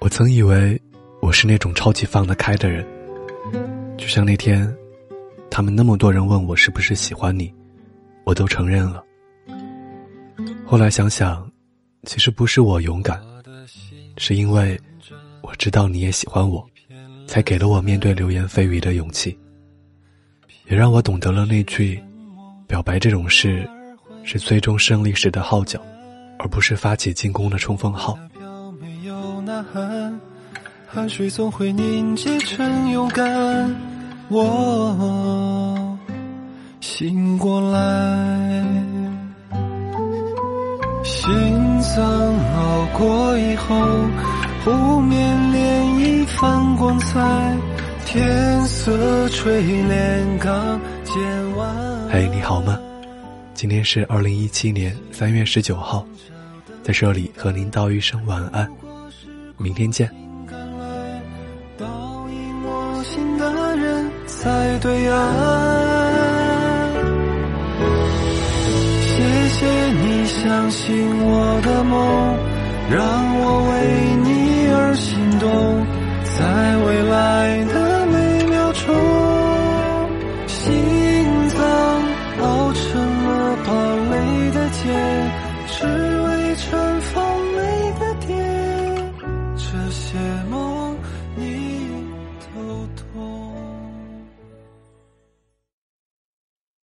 我曾以为我是那种超级放得开的人，就像那天，他们那么多人问我是不是喜欢你，我都承认了。后来想想，其实不是我勇敢，是因为我知道你也喜欢我，才给了我面对流言蜚语的勇气，也让我懂得了那句：表白这种事，是最终胜利时的号角，而不是发起进攻的冲锋号。汗，汗水总会凝结成勇敢。我醒过来，心脏熬过以后，湖面涟漪泛光彩，天色垂帘刚渐晚。嘿，你好吗？今天是二零一七年三月十九号，在这里和您道一声晚安。明天见。倒映我心的人在对岸，谢谢你相信我的梦，让我为你而心动，在未来的每秒钟，心脏熬成了堡垒的茧，只春风